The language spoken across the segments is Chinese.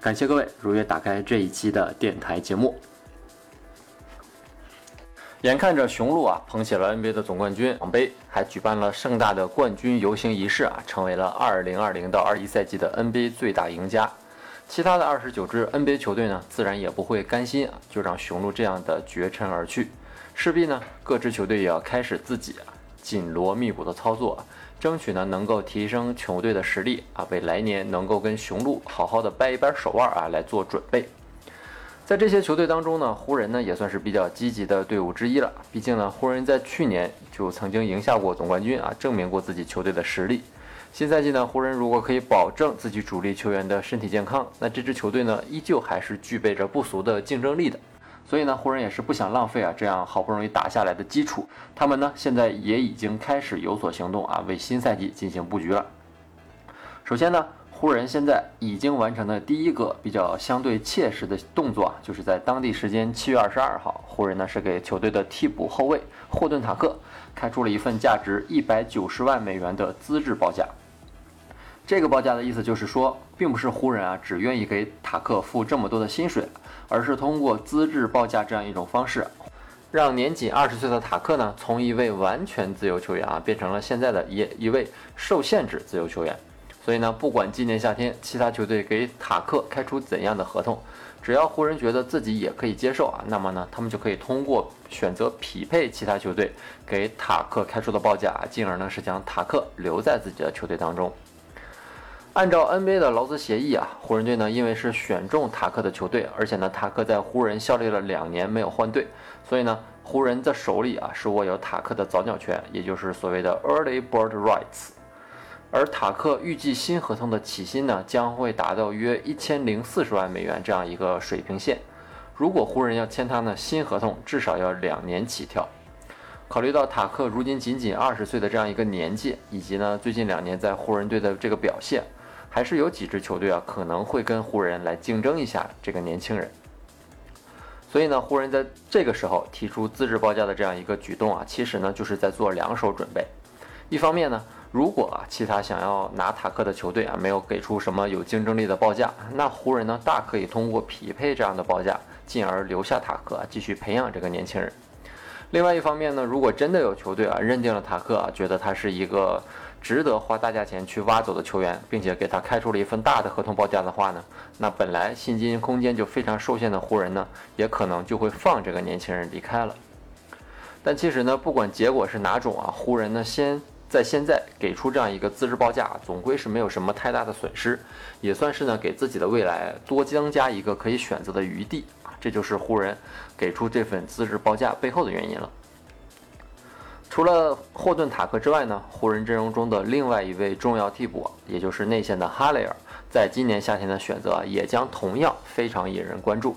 感谢各位如约打开这一期的电台节目。眼看着雄鹿啊捧起了 NBA 的总冠军奖杯，还举办了盛大的冠军游行仪式啊，成为了2020到21赛季的 NBA 最大赢家。其他的29支 NBA 球队呢，自然也不会甘心啊，就让雄鹿这样的绝尘而去。势必呢，各支球队也要开始自己啊紧锣密鼓的操作。争取呢能够提升球队的实力啊，为来年能够跟雄鹿好好的掰一掰手腕啊来做准备。在这些球队当中呢，湖人呢也算是比较积极的队伍之一了。毕竟呢，湖人在去年就曾经赢下过总冠军啊，证明过自己球队的实力。新赛季呢，湖人如果可以保证自己主力球员的身体健康，那这支球队呢依旧还是具备着不俗的竞争力的。所以呢，湖人也是不想浪费啊，这样好不容易打下来的基础。他们呢，现在也已经开始有所行动啊，为新赛季进行布局了。首先呢，湖人现在已经完成的第一个比较相对切实的动作啊，就是在当地时间七月二十二号，湖人呢是给球队的替补后卫霍顿塔克开出了一份价值一百九十万美元的资质报价。这个报价的意思就是说，并不是湖人啊只愿意给塔克付这么多的薪水。而是通过资质报价这样一种方式，让年仅二十岁的塔克呢，从一位完全自由球员啊，变成了现在的一一位受限制自由球员。所以呢，不管今年夏天其他球队给塔克开出怎样的合同，只要湖人觉得自己也可以接受啊，那么呢，他们就可以通过选择匹配其他球队给塔克开出的报价，进而呢是将塔克留在自己的球队当中。按照 NBA 的劳资协议啊，湖人队呢，因为是选中塔克的球队，而且呢，塔克在湖人效力了两年没有换队，所以呢，湖人的手里啊是握有塔克的早鸟权，也就是所谓的 Early Bird Rights。而塔克预计新合同的起薪呢，将会达到约一千零四十万美元这样一个水平线。如果湖人要签他呢，新合同至少要两年起跳。考虑到塔克如今仅仅二十岁的这样一个年纪，以及呢最近两年在湖人队的这个表现。还是有几支球队啊，可能会跟湖人来竞争一下这个年轻人。所以呢，湖人在这个时候提出资质报价的这样一个举动啊，其实呢就是在做两手准备。一方面呢，如果啊其他想要拿塔克的球队啊没有给出什么有竞争力的报价，那湖人呢大可以通过匹配这样的报价，进而留下塔克，继续培养这个年轻人。另外一方面呢，如果真的有球队啊认定了塔克啊，觉得他是一个。值得花大价钱去挖走的球员，并且给他开出了一份大的合同报价的话呢，那本来薪金空间就非常受限的湖人呢，也可能就会放这个年轻人离开了。但其实呢，不管结果是哪种啊，湖人呢先在现在给出这样一个资质报价，总归是没有什么太大的损失，也算是呢给自己的未来多增加一个可以选择的余地，这就是湖人给出这份资质报价背后的原因了。除了霍顿塔克之外呢，湖人阵容中的另外一位重要替补，也就是内线的哈雷尔，在今年夏天的选择也将同样非常引人关注。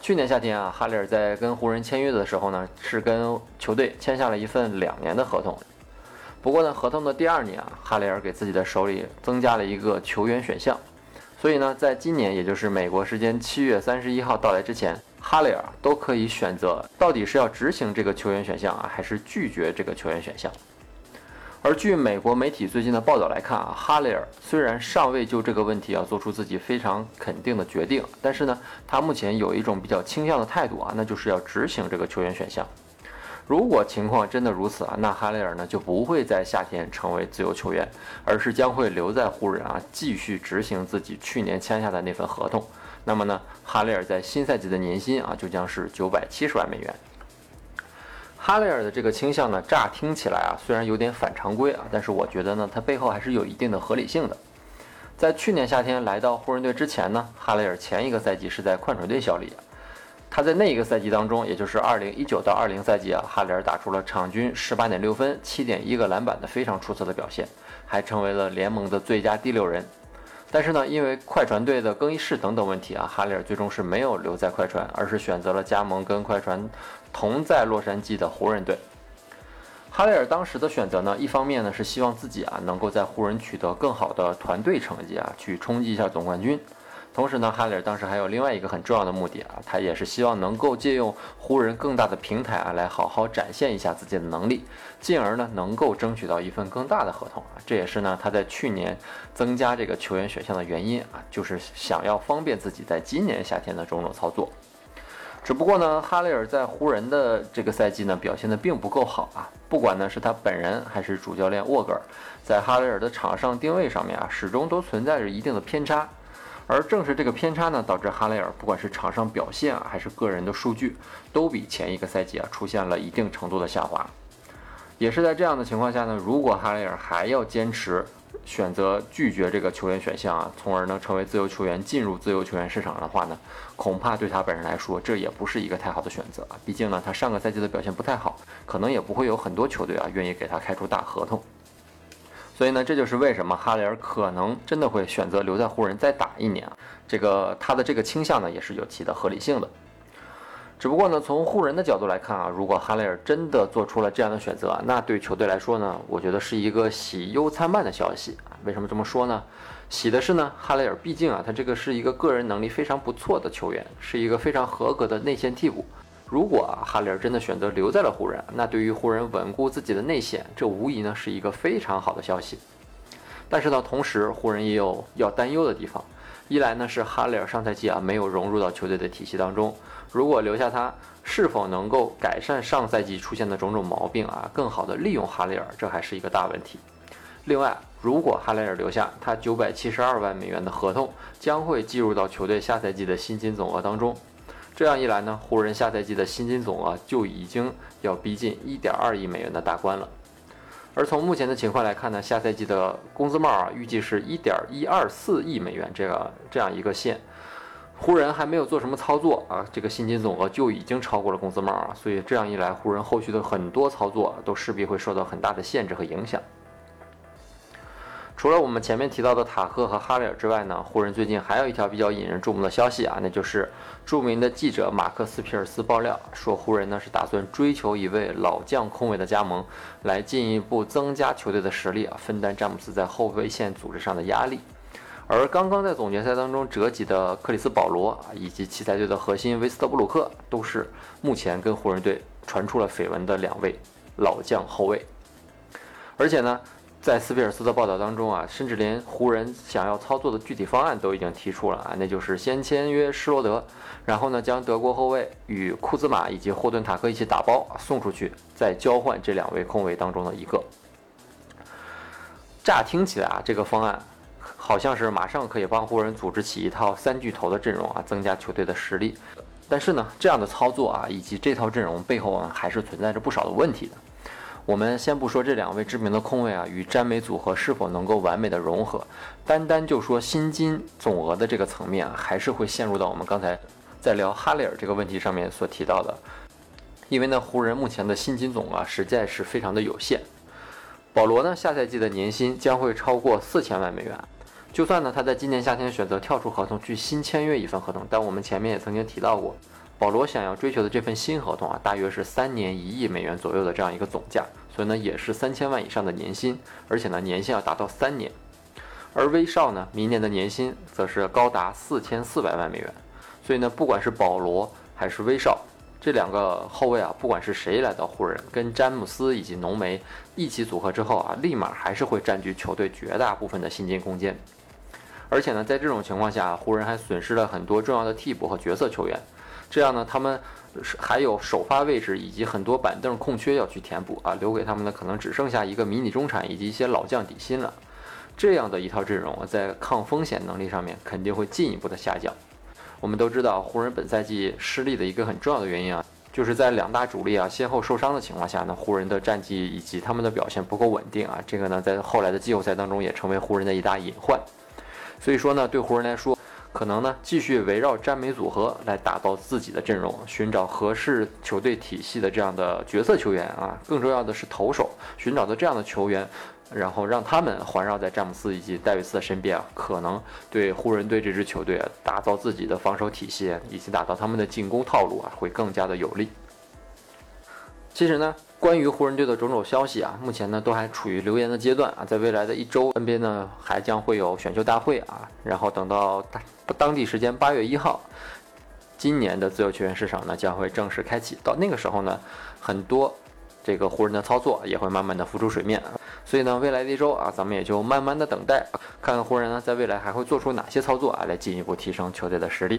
去年夏天啊，哈雷尔在跟湖人签约的时候呢，是跟球队签下了一份两年的合同。不过呢，合同的第二年啊，哈雷尔给自己的手里增加了一个球员选项，所以呢，在今年也就是美国时间七月三十一号到来之前。哈雷尔都可以选择，到底是要执行这个球员选项啊，还是拒绝这个球员选项。而据美国媒体最近的报道来看啊，哈雷尔虽然尚未就这个问题啊做出自己非常肯定的决定，但是呢，他目前有一种比较倾向的态度啊，那就是要执行这个球员选项。如果情况真的如此啊，那哈雷尔呢就不会在夏天成为自由球员，而是将会留在湖人啊，继续执行自己去年签下的那份合同。那么呢，哈雷尔在新赛季的年薪啊，就将是九百七十万美元。哈雷尔的这个倾向呢，乍听起来啊，虽然有点反常规啊，但是我觉得呢，他背后还是有一定的合理性的。在去年夏天来到湖人队之前呢，哈雷尔前一个赛季是在快船队效力。他在那一个赛季当中，也就是二零一九到二零赛季啊，哈里尔打出了场均十八点六分、七点一个篮板的非常出色的表现，还成为了联盟的最佳第六人。但是呢，因为快船队的更衣室等等问题啊，哈里尔最终是没有留在快船，而是选择了加盟跟快船同在洛杉矶的湖人队。哈里尔当时的选择呢，一方面呢是希望自己啊能够在湖人取得更好的团队成绩啊，去冲击一下总冠军。同时呢，哈雷尔当时还有另外一个很重要的目的啊，他也是希望能够借用湖人更大的平台啊，来好好展现一下自己的能力，进而呢能够争取到一份更大的合同啊。这也是呢他在去年增加这个球员选项的原因啊，就是想要方便自己在今年夏天的种种操作。只不过呢，哈雷尔在湖人的这个赛季呢表现的并不够好啊，不管呢是他本人还是主教练沃格尔，在哈雷尔的场上定位上面啊，始终都存在着一定的偏差。而正是这个偏差呢，导致哈雷尔不管是场上表现啊，还是个人的数据，都比前一个赛季啊出现了一定程度的下滑。也是在这样的情况下呢，如果哈雷尔还要坚持选择拒绝这个球员选项啊，从而呢成为自由球员进入自由球员市场的话呢，恐怕对他本人来说，这也不是一个太好的选择啊。毕竟呢，他上个赛季的表现不太好，可能也不会有很多球队啊愿意给他开出大合同。所以呢，这就是为什么哈雷尔可能真的会选择留在湖人再打一年啊。这个他的这个倾向呢，也是有其的合理性的。只不过呢，从湖人的角度来看啊，如果哈雷尔真的做出了这样的选择，那对球队来说呢，我觉得是一个喜忧参半的消息。为什么这么说呢？喜的是呢，哈雷尔毕竟啊，他这个是一个个人能力非常不错的球员，是一个非常合格的内线替补。如果啊哈雷尔真的选择留在了湖人，那对于湖人稳固自己的内线，这无疑呢是一个非常好的消息。但是呢，同时湖人也有要担忧的地方。一来呢是哈雷尔上赛季啊没有融入到球队的体系当中，如果留下他，是否能够改善上赛季出现的种种毛病啊，更好的利用哈雷尔，这还是一个大问题。另外，如果哈雷尔留下，他九百七十二万美元的合同将会计入到球队下赛季的薪金总额当中。这样一来呢，湖人下赛季的薪金总额就已经要逼近一点二亿美元的大关了。而从目前的情况来看呢，下赛季的工资帽啊，预计是一点一二四亿美元这个这样一个线。湖人还没有做什么操作啊，这个薪金总额就已经超过了工资帽啊，所以这样一来，湖人后续的很多操作都势必会受到很大的限制和影响。除了我们前面提到的塔克和哈雷尔之外呢，湖人最近还有一条比较引人注目的消息啊，那就是著名的记者马克思皮尔斯爆料说，湖人呢是打算追求一位老将空位的加盟，来进一步增加球队的实力啊，分担詹姆斯在后卫线组织上的压力。而刚刚在总决赛当中折戟的克里斯保罗啊，以及奇才队的核心威斯特布鲁克，都是目前跟湖人队传出了绯闻的两位老将后卫，而且呢。在斯皮尔斯的报道当中啊，甚至连湖人想要操作的具体方案都已经提出了啊，那就是先签约施罗德，然后呢将德国后卫与库兹马以及霍顿塔克一起打包送出去，再交换这两位空位当中的一个。乍听起来啊，这个方案好像是马上可以帮湖人组织起一套三巨头的阵容啊，增加球队的实力。但是呢，这样的操作啊，以及这套阵容背后啊，还是存在着不少的问题的。我们先不说这两位知名的控卫啊与詹美组合是否能够完美的融合，单单就说薪金总额的这个层面啊，还是会陷入到我们刚才在聊哈雷尔这个问题上面所提到的。因为呢，湖人目前的薪金总额实在是非常的有限。保罗呢，下赛季的年薪将会超过四千万美元。就算呢他在今年夏天选择跳出合同去新签约一份合同，但我们前面也曾经提到过。保罗想要追求的这份新合同啊，大约是三年一亿美元左右的这样一个总价，所以呢也是三千万以上的年薪，而且呢年限要达到三年。而威少呢，明年的年薪则是高达四千四百万美元。所以呢，不管是保罗还是威少这两个后卫啊，不管是谁来到湖人，跟詹姆斯以及浓眉一起组合之后啊，立马还是会占据球队绝大部分的薪金空间。而且呢，在这种情况下，湖人还损失了很多重要的替补和角色球员。这样呢，他们是还有首发位置以及很多板凳空缺要去填补啊，留给他们的可能只剩下一个迷你中产以及一些老将底薪了。这样的一套阵容啊在抗风险能力上面肯定会进一步的下降。我们都知道，湖人本赛季失利的一个很重要的原因啊，就是在两大主力啊先后受伤的情况下呢，湖人的战绩以及他们的表现不够稳定啊，这个呢在后来的季后赛当中也成为湖人的一大隐患。所以说呢，对湖人来说。可能呢，继续围绕詹美组合来打造自己的阵容，寻找合适球队体系的这样的角色球员啊。更重要的是投手，寻找的这样的球员，然后让他们环绕在詹姆斯以及戴维斯的身边啊，可能对湖人队这支球队，打造自己的防守体系以及打造他们的进攻套路啊，会更加的有利。其实呢，关于湖人队的种种消息啊，目前呢都还处于流言的阶段啊，在未来的一周，NBA 呢还将会有选秀大会啊，然后等到当当地时间八月一号，今年的自由球员市场呢将会正式开启，到那个时候呢，很多这个湖人的操作也会慢慢的浮出水面，所以呢，未来的一周啊，咱们也就慢慢的等待，看看湖人呢在未来还会做出哪些操作啊，来进一步提升球队的实力。